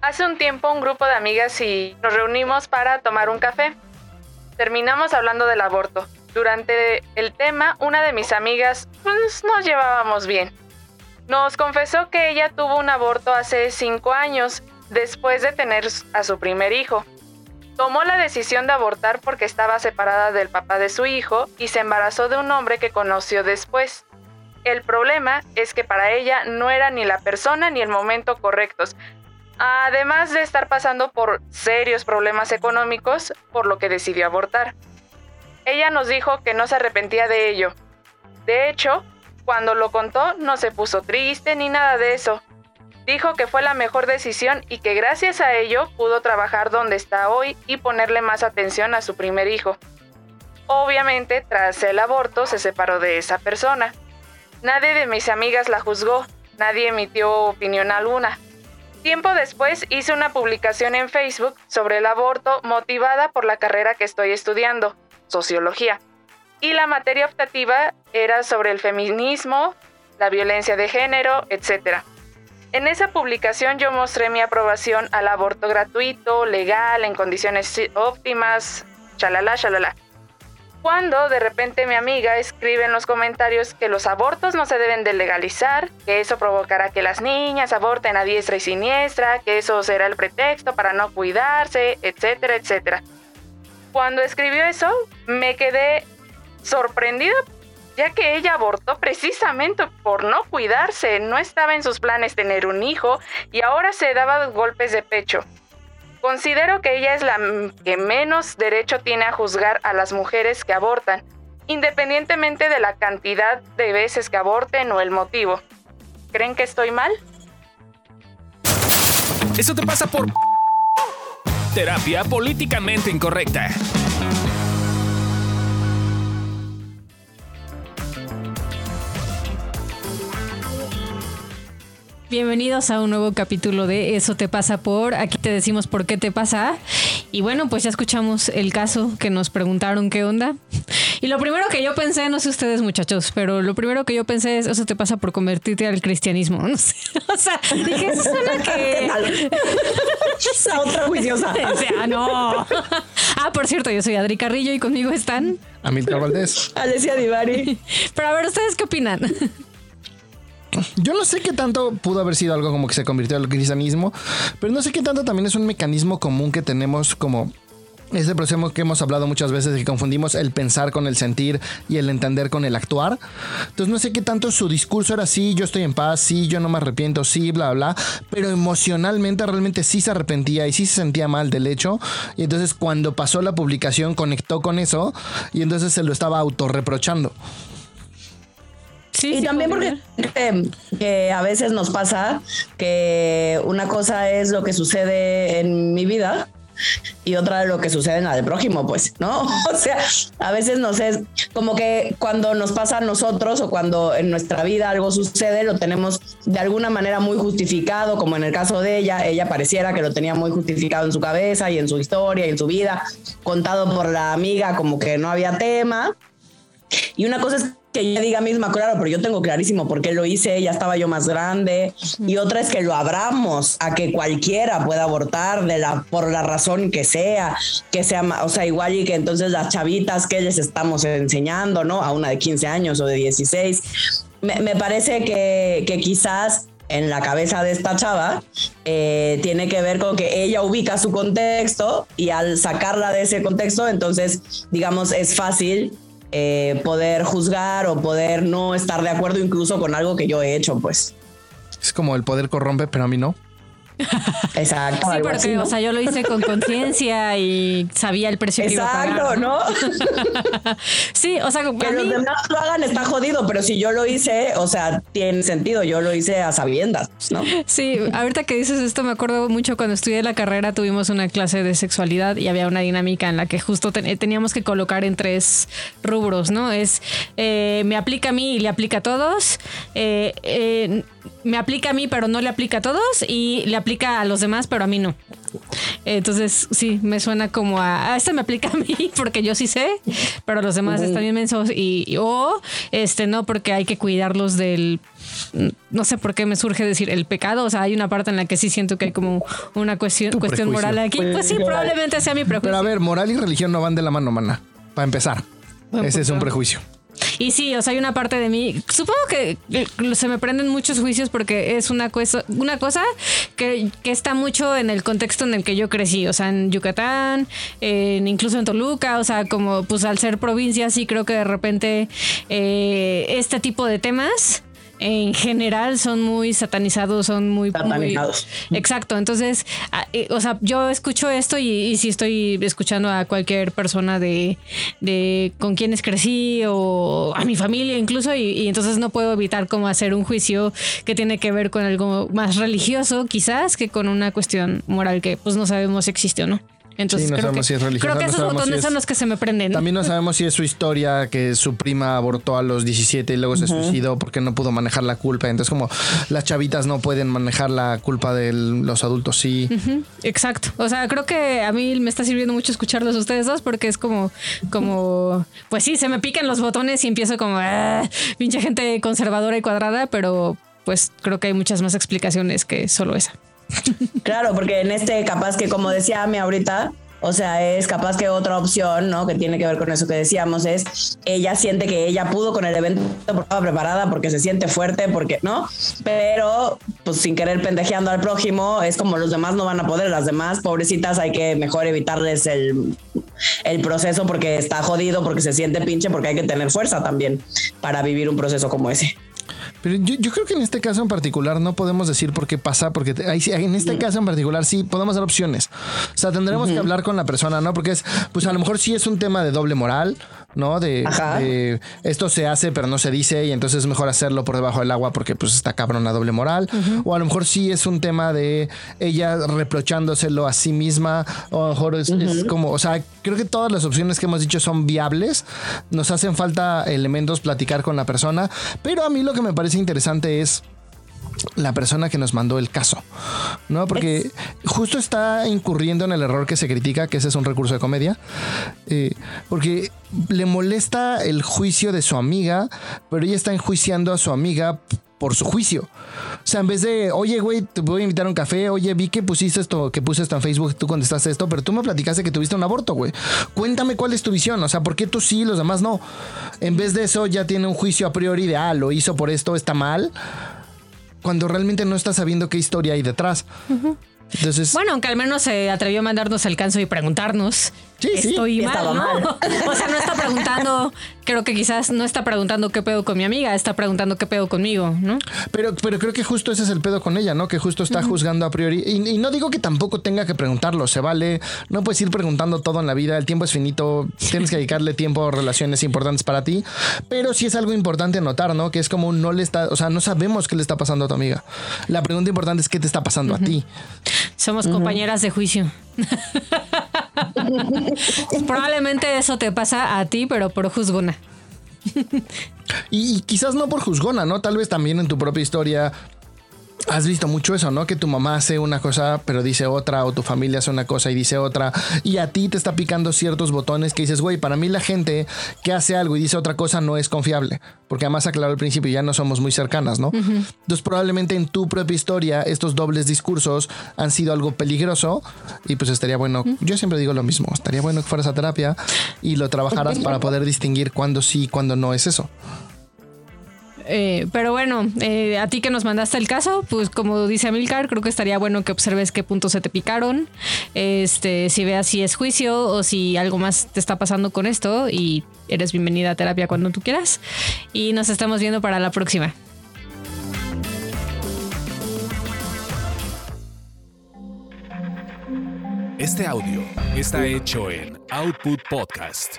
Hace un tiempo un grupo de amigas y nos reunimos para tomar un café. Terminamos hablando del aborto. Durante el tema, una de mis amigas pues, nos llevábamos bien. Nos confesó que ella tuvo un aborto hace cinco años, después de tener a su primer hijo. Tomó la decisión de abortar porque estaba separada del papá de su hijo y se embarazó de un hombre que conoció después. El problema es que para ella no era ni la persona ni el momento correctos, además de estar pasando por serios problemas económicos, por lo que decidió abortar. Ella nos dijo que no se arrepentía de ello. De hecho, cuando lo contó no se puso triste ni nada de eso. Dijo que fue la mejor decisión y que gracias a ello pudo trabajar donde está hoy y ponerle más atención a su primer hijo. Obviamente, tras el aborto se separó de esa persona. Nadie de mis amigas la juzgó, nadie emitió opinión alguna. Tiempo después hice una publicación en Facebook sobre el aborto motivada por la carrera que estoy estudiando, sociología. Y la materia optativa era sobre el feminismo, la violencia de género, etc. En esa publicación yo mostré mi aprobación al aborto gratuito, legal, en condiciones óptimas, chalala, chalala cuando de repente mi amiga escribe en los comentarios que los abortos no se deben de legalizar, que eso provocará que las niñas aborten a diestra y siniestra, que eso será el pretexto para no cuidarse, etcétera, etcétera. Cuando escribió eso, me quedé sorprendida ya que ella abortó precisamente por no cuidarse, no estaba en sus planes tener un hijo y ahora se daba golpes de pecho. Considero que ella es la que menos derecho tiene a juzgar a las mujeres que abortan, independientemente de la cantidad de veces que aborten o el motivo. ¿Creen que estoy mal? Eso te pasa por terapia políticamente incorrecta. Bienvenidos a un nuevo capítulo de Eso te pasa por. Aquí te decimos por qué te pasa. Y bueno, pues ya escuchamos el caso que nos preguntaron qué onda. Y lo primero que yo pensé, no sé ustedes muchachos, pero lo primero que yo pensé es, eso te pasa por convertirte al cristianismo. No sé. O sea, dije, eso suena que... Esa otra juiciosa. O sea, no. Ah, por cierto, yo soy Adri Carrillo y conmigo están... Amilcar Valdés. Alessia Divari. Pero a ver, ¿ustedes qué opinan? Yo no sé qué tanto pudo haber sido algo como que se convirtió al cristianismo, pero no sé qué tanto también es un mecanismo común que tenemos como ese proceso que hemos hablado muchas veces que confundimos el pensar con el sentir y el entender con el actuar. Entonces no sé qué tanto su discurso era sí, yo estoy en paz, sí, yo no me arrepiento, sí, bla, bla, pero emocionalmente realmente sí se arrepentía y sí se sentía mal del hecho. Y entonces cuando pasó la publicación conectó con eso y entonces se lo estaba autorreprochando. Sí, y también porque que a veces nos pasa que una cosa es lo que sucede en mi vida y otra lo que sucede en la del prójimo, pues, ¿no? O sea, a veces nos es como que cuando nos pasa a nosotros o cuando en nuestra vida algo sucede, lo tenemos de alguna manera muy justificado, como en el caso de ella, ella pareciera que lo tenía muy justificado en su cabeza y en su historia y en su vida, contado por la amiga como que no había tema. Y una cosa es que ella diga misma, claro, pero yo tengo clarísimo por qué lo hice, ya estaba yo más grande. Y otra es que lo abramos a que cualquiera pueda abortar de la, por la razón que sea, que sea, o sea, igual y que entonces las chavitas que les estamos enseñando, ¿no? A una de 15 años o de 16. Me, parece que, que quizás en la cabeza de esta chava eh, tiene que ver con que ella ubica su contexto y al sacarla de ese contexto, entonces, digamos, es fácil eh, poder juzgar o poder no estar de acuerdo incluso con algo que yo he hecho, pues. Es como el poder corrompe, pero a mí no. Exacto. Sí, porque, o sea, yo lo hice con conciencia y sabía el precio que iba a pagar. Exacto, ¿no? sí, o sea, que los demás lo hagan está jodido, pero si yo lo hice, o sea, tiene sentido, yo lo hice a sabiendas, ¿no? Sí, ahorita que dices esto me acuerdo mucho cuando estudié la carrera tuvimos una clase de sexualidad y había una dinámica en la que justo teníamos que colocar en tres rubros, ¿no? Es eh, me aplica a mí y le aplica a todos, eh, eh, me aplica a mí pero no le aplica a todos y le aplica a los demás, pero a mí no. Entonces, sí, me suena como a, a este me aplica a mí porque yo sí sé, pero los demás están inmensos y, y- o este no porque hay que cuidarlos del no sé por qué me surge decir el pecado, o sea, hay una parte en la que sí siento que hay como una cuestión Tu cuestión prejuicio. moral aquí. Pues sí, probablemente sea mi prejuicio. Pero a ver, moral y religión no van de la mano, mana. Para empezar. Ese es un prejuicio. Y sí, o sea, hay una parte de mí. Supongo que se me prenden muchos juicios porque es una cosa, una cosa que, que está mucho en el contexto en el que yo crecí. O sea, en Yucatán, en- incluso en Toluca. O sea, como pues al ser provincia, sí creo que de repente eh, este tipo de temas. En general son muy satanizados, son muy... muy- Satanizados. exacto, entonces, ah, eh, o sea, yo escucho esto y, y si estoy escuchando a cualquier persona de, de con quienes crecí o a mi familia incluso y, y entonces no puedo evitar como hacer un juicio que tiene que ver con algo más religioso quizás que con una cuestión moral que pues no sabemos si existe o no. Entonces Sí, no creo, sabemos que, si es creo que no esos si botones es- son los que se me prenden. También no sabemos si es su historia, que su prima abortó a los 17 y luego se suicidó porque no pudo manejar la culpa. Entonces, como las chavitas no pueden manejar la culpa de los adultos, sí. Exacto. O sea, creo que a mí me está sirviendo mucho escucharlos a ustedes dos porque es como, como, pues sí, se me pican los botones y empiezo como, "Ah, pinche gente conservadora y cuadrada, pero pues creo que hay muchas más explicaciones que solo esa. Claro, porque en este capaz que como decía Ami ahorita, o sea, es capaz que otra opción, ¿no? Que tiene que ver con eso que decíamos es, ella siente que ella pudo con el evento estaba preparada, porque se siente fuerte, porque, ¿no? Pero, pues sin querer pendejeando al prójimo, es como los demás no van a poder, las demás pobrecitas hay que mejor evitarles el, el proceso porque está jodido, porque se siente pinche, porque hay que tener fuerza también para vivir un proceso como ese. Pero yo, yo creo que en este caso en particular no podemos decir por qué pasa, porque sí- en este caso en particular sí podemos dar opciones. O sea, tendremos que hablar con la persona, ¿no? Porque es, pues a lo mejor sí es un tema de doble moral, ¿no? De, esto se hace pero no se dice y entonces es mejor hacerlo por debajo del agua porque pues está cabrón la doble moral. O a lo mejor sí es un tema de ella reprochándoselo a sí misma, o a lo mejor es, es como, o sea, creo que todas las opciones que hemos dicho son viables. Nos hacen falta elementos platicar con la persona, pero a mí lo que me parece interesante es la persona que nos mandó el caso, ¿no? Porque justo está incurriendo en el error que se critica, que ese es un recurso de comedia, eh, porque le molesta el juicio de su amiga, pero ella está enjuiciando a su amiga por su juicio. O sea, en vez de, oye, güey, te voy a invitar a un café, oye, vi que pusiste esto, que puse esto en Facebook, tú contestaste esto, pero tú me platicaste que tuviste un aborto, güey. Cuéntame cuál es tu visión, o sea, ¿por qué tú sí y los demás no? En vez de eso, ya tiene un juicio a priori de, ah, lo hizo por esto, está mal cuando realmente no está sabiendo qué historia hay detrás. Entonces, Bueno, aunque al menos se atrevió a mandarnos el canso y preguntarnos. Sí, sí, Estoy que mal, ¿no? mal. O sea, no está preguntando, creo que quizás no está preguntando qué pedo con mi amiga, está preguntando qué pedo conmigo, ¿no? pero, pero creo que justo ese es el pedo con ella, ¿no? Que justo está juzgando a priori. Y, y no digo que tampoco tenga que preguntarlo, se vale. No puedes ir preguntando todo en la vida, el tiempo es finito, tienes que dedicarle tiempo a relaciones importantes para ti. Pero sí es algo importante notar, ¿no? Que es como no le está, o sea, no sabemos qué le está pasando a tu amiga. La pregunta importante es qué te está pasando a ti. Somos compañeras de juicio. Probablemente eso te pasa a ti, pero por juzgona. Y, quizás no por juzgona, ¿no? Tal vez también en tu propia historia has visto mucho eso, ¿no? Que tu mamá hace una cosa pero dice otra, o tu familia hace una cosa y dice otra, y a ti te está picando ciertos botones que dices, güey, para mí la gente que hace algo y dice otra cosa no es confiable, porque además aclaró al principio, ya no somos muy cercanas, ¿no? Entonces probablemente en tu propia historia estos dobles discursos han sido algo peligroso y pues estaría bueno, yo siempre digo lo mismo, estaría bueno que fueras a terapia y lo trabajaras para poder distinguir cuándo sí y cuándo no es eso. Eh, pero bueno, eh, a ti que nos mandaste el caso, pues como dice Amilcar, creo que estaría bueno que observes qué puntos se te picaron, este, si veas si es juicio o si algo más te está pasando con esto y eres bienvenida a terapia cuando tú quieras. Y nos estamos viendo para la próxima. Este audio está hecho en Output Podcast.